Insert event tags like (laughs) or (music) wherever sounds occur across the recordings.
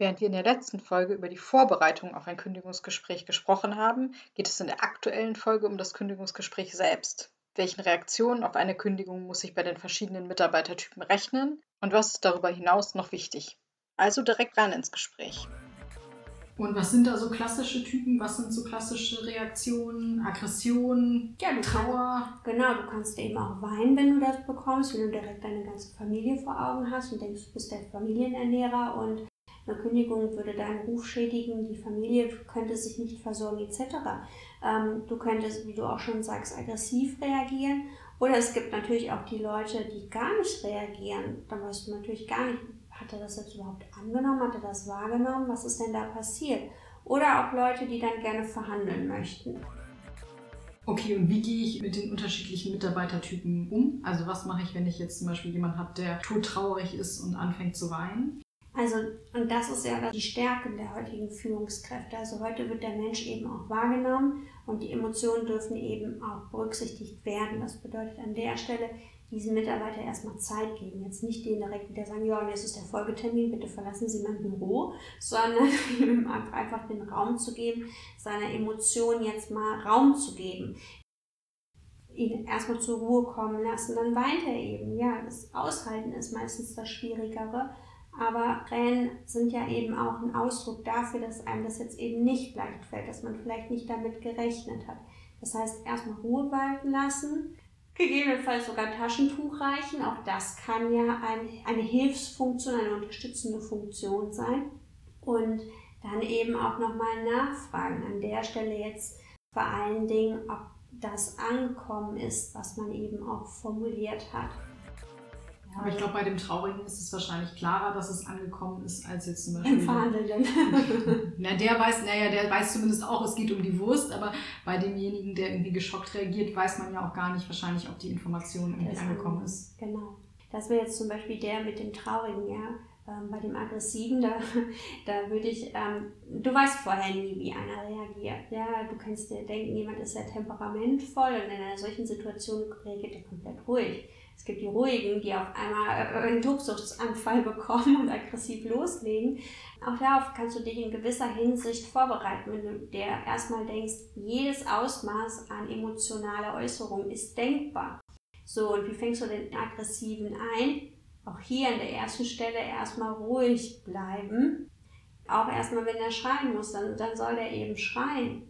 Während wir in der letzten Folge über die Vorbereitung auf ein Kündigungsgespräch gesprochen haben, geht es in der aktuellen Folge um das Kündigungsgespräch selbst. Welchen Reaktionen auf eine Kündigung muss ich bei den verschiedenen Mitarbeitertypen rechnen und was ist darüber hinaus noch wichtig? Also direkt rein ins Gespräch. Und was sind da so klassische Typen? Was sind so klassische Reaktionen, Aggressionen, ja, Trauer? Kannst, genau, du kannst eben auch weinen, wenn du das bekommst, wenn du direkt deine ganze Familie vor Augen hast und denkst, du bist der Familienernährer und eine Kündigung würde deinen Ruf schädigen, die Familie könnte sich nicht versorgen etc. Ähm, du könntest, wie du auch schon sagst, aggressiv reagieren. Oder es gibt natürlich auch die Leute, die gar nicht reagieren. Da weißt du natürlich gar nicht, hat er das jetzt überhaupt angenommen, hat er das wahrgenommen, was ist denn da passiert? Oder auch Leute, die dann gerne verhandeln möchten. Okay, und wie gehe ich mit den unterschiedlichen Mitarbeitertypen um? Also was mache ich, wenn ich jetzt zum Beispiel jemanden habe, der todtraurig ist und anfängt zu weinen? Also, und das ist ja die Stärke der heutigen Führungskräfte. Also heute wird der Mensch eben auch wahrgenommen und die Emotionen dürfen eben auch berücksichtigt werden. Das bedeutet an der Stelle, diesen Mitarbeiter erstmal Zeit geben. Jetzt nicht denen direkt wieder sagen, ja, und jetzt ist der Folgetermin, bitte verlassen Sie mein Büro, (laughs) sondern ihm einfach den Raum zu geben, seiner Emotion jetzt mal Raum zu geben. Ihn erstmal zur Ruhe kommen lassen, dann weint er eben. Ja, das Aushalten ist meistens das Schwierigere. Aber Tränen sind ja eben auch ein Ausdruck dafür, dass einem das jetzt eben nicht leicht fällt, dass man vielleicht nicht damit gerechnet hat. Das heißt, erstmal Ruhe walten lassen, gegebenenfalls sogar Taschentuch reichen. Auch das kann ja ein, eine Hilfsfunktion, eine unterstützende Funktion sein. Und dann eben auch nochmal nachfragen. An der Stelle jetzt vor allen Dingen, ob das Ankommen ist, was man eben auch formuliert hat. Aber ich glaube, bei dem Traurigen ist es wahrscheinlich klarer, dass es angekommen ist, als jetzt zum Beispiel. Im Verhandelnden. (laughs) Na, der weiß, naja, der weiß zumindest auch, es geht um die Wurst, aber bei demjenigen, der irgendwie geschockt reagiert, weiß man ja auch gar nicht wahrscheinlich, ob die Information irgendwie das angekommen ist. Genau. Das wäre jetzt zum Beispiel der mit dem Traurigen, ja. Ähm, bei dem Aggressiven, da, (laughs) da würde ich, ähm, du weißt vorher nie, wie einer reagiert. Ja, du kannst dir denken, jemand ist sehr temperamentvoll und in einer solchen Situation reagiert er komplett ruhig es gibt die Ruhigen, die auf einmal äh, einen Tobsuchtsanfall bekommen und aggressiv loslegen. Auch darauf kannst du dich in gewisser Hinsicht vorbereiten, wenn du dir erstmal denkst, jedes Ausmaß an emotionaler Äußerung ist denkbar. So, und wie fängst du den Aggressiven ein? Auch hier an der ersten Stelle erstmal ruhig bleiben. Auch erstmal, wenn er schreien muss, dann, dann soll er eben schreien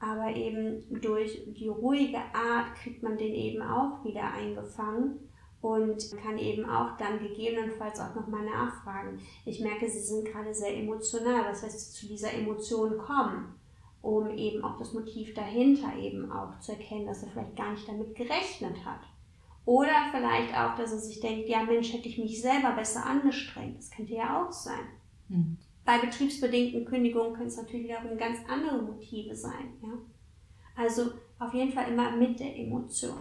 aber eben durch die ruhige Art kriegt man den eben auch wieder eingefangen und kann eben auch dann gegebenenfalls auch nochmal nachfragen. Ich merke, Sie sind gerade sehr emotional, was heißt zu dieser Emotion kommen, um eben auch das Motiv dahinter eben auch zu erkennen, dass er vielleicht gar nicht damit gerechnet hat. Oder vielleicht auch, dass er sich denkt, ja Mensch, hätte ich mich selber besser angestrengt. Das könnte ja auch sein. Mhm. Bei betriebsbedingten Kündigungen können es natürlich wiederum ganz andere Motive sein. Ja? Also auf jeden Fall immer mit der Emotion.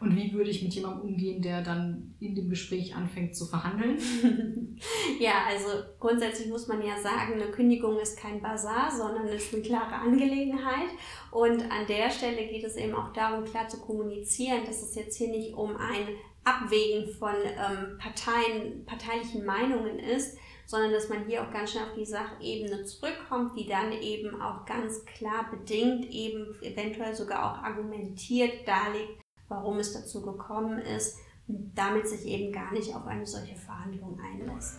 Und wie würde ich mit jemandem umgehen, der dann in dem Gespräch anfängt zu verhandeln? (laughs) ja, also grundsätzlich muss man ja sagen, eine Kündigung ist kein Bazar, sondern ist eine klare Angelegenheit. Und an der Stelle geht es eben auch darum, klar zu kommunizieren, dass es jetzt hier nicht um ein Abwägen von ähm, Parteien, parteilichen Meinungen ist, sondern dass man hier auch ganz schnell auf die Sachebene zurückkommt, die dann eben auch ganz klar bedingt, eben eventuell sogar auch argumentiert darlegt, warum es dazu gekommen ist und damit sich eben gar nicht auf eine solche Verhandlung einlässt.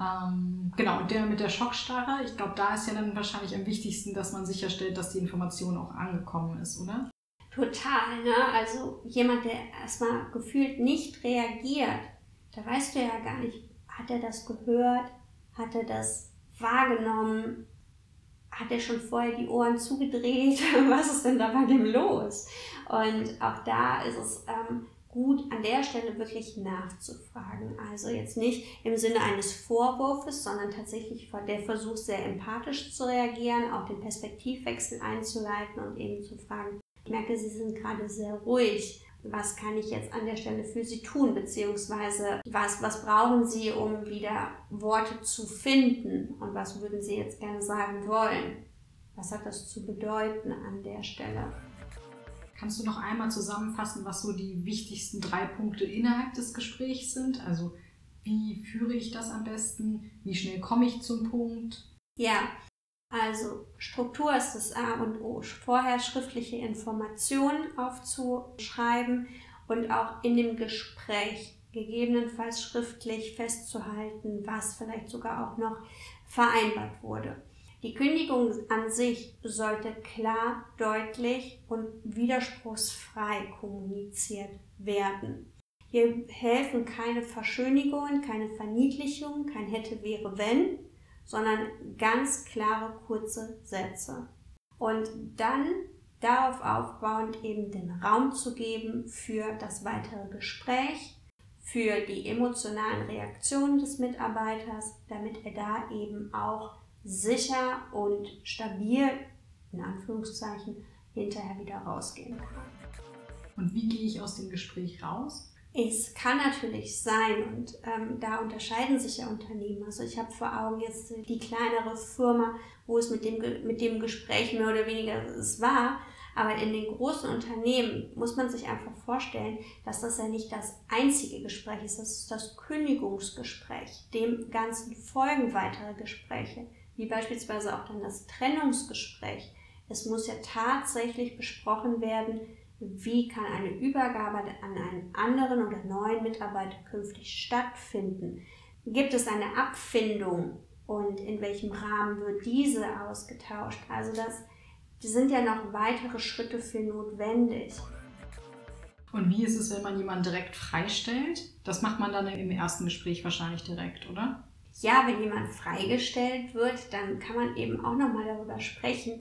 Ähm, genau, und der mit der Schockstarre, ich glaube, da ist ja dann wahrscheinlich am wichtigsten, dass man sicherstellt, dass die Information auch angekommen ist, oder? Total, ne? Also jemand, der erstmal gefühlt nicht reagiert, da weißt du ja gar nicht, hat er das gehört? Hat er das wahrgenommen? Hat er schon vorher die Ohren zugedreht? (laughs) Was ist denn da bei dem los? Und auch da ist es ähm, gut, an der Stelle wirklich nachzufragen. Also jetzt nicht im Sinne eines Vorwurfs, sondern tatsächlich der Versuch, sehr empathisch zu reagieren, auch den Perspektivwechsel einzuleiten und eben zu fragen, ich merke, Sie sind gerade sehr ruhig. Was kann ich jetzt an der Stelle für Sie tun? Beziehungsweise was, was brauchen Sie, um wieder Worte zu finden? Und was würden Sie jetzt gerne sagen wollen? Was hat das zu bedeuten an der Stelle? Kannst du noch einmal zusammenfassen, was so die wichtigsten drei Punkte innerhalb des Gesprächs sind? Also wie führe ich das am besten? Wie schnell komme ich zum Punkt? Ja, also Struktur ist das A und O. Vorher schriftliche Informationen aufzuschreiben und auch in dem Gespräch gegebenenfalls schriftlich festzuhalten, was vielleicht sogar auch noch vereinbart wurde. Die Kündigung an sich sollte klar, deutlich und widerspruchsfrei kommuniziert werden. Hier helfen keine Verschönigungen, keine Verniedlichungen, kein hätte, wäre, wenn, sondern ganz klare, kurze Sätze. Und dann darauf aufbauend eben den Raum zu geben für das weitere Gespräch, für die emotionalen Reaktionen des Mitarbeiters, damit er da eben auch sicher und stabil, in Anführungszeichen, hinterher wieder rausgehen kann. Und wie gehe ich aus dem Gespräch raus? Es kann natürlich sein und ähm, da unterscheiden sich ja Unternehmen. Also ich habe vor Augen jetzt die kleinere Firma, wo es mit dem, mit dem Gespräch mehr oder weniger es war. Aber in den großen Unternehmen muss man sich einfach vorstellen, dass das ja nicht das einzige Gespräch ist. Das ist das Kündigungsgespräch. Dem Ganzen folgen weitere Gespräche wie beispielsweise auch dann das Trennungsgespräch. Es muss ja tatsächlich besprochen werden, wie kann eine Übergabe an einen anderen oder neuen Mitarbeiter künftig stattfinden. Gibt es eine Abfindung und in welchem Rahmen wird diese ausgetauscht? Also das sind ja noch weitere Schritte für notwendig. Und wie ist es, wenn man jemanden direkt freistellt? Das macht man dann im ersten Gespräch wahrscheinlich direkt, oder? ja, wenn jemand freigestellt wird, dann kann man eben auch nochmal darüber sprechen,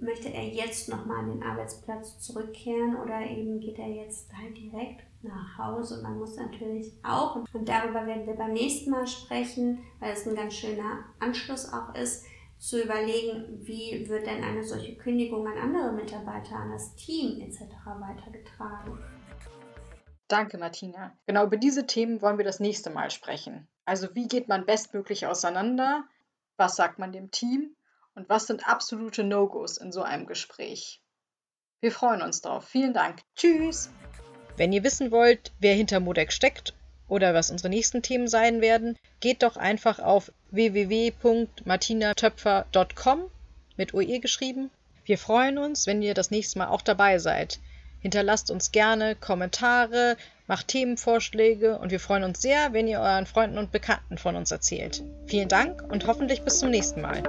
möchte er jetzt nochmal an den Arbeitsplatz zurückkehren oder eben geht er jetzt halt direkt nach Hause. Und man muss natürlich auch, und darüber werden wir beim nächsten Mal sprechen, weil es ein ganz schöner Anschluss auch ist, zu überlegen, wie wird denn eine solche Kündigung an andere Mitarbeiter, an das Team etc. weitergetragen. Danke, Martina. Genau über diese Themen wollen wir das nächste Mal sprechen. Also wie geht man bestmöglich auseinander? Was sagt man dem Team? Und was sind absolute No-Gos in so einem Gespräch? Wir freuen uns drauf. Vielen Dank. Tschüss. Wenn ihr wissen wollt, wer hinter Modex steckt oder was unsere nächsten Themen sein werden, geht doch einfach auf www.martinatöpfer.com mit OE geschrieben. Wir freuen uns, wenn ihr das nächste Mal auch dabei seid. Hinterlasst uns gerne Kommentare, macht Themenvorschläge und wir freuen uns sehr, wenn ihr euren Freunden und Bekannten von uns erzählt. Vielen Dank und hoffentlich bis zum nächsten Mal.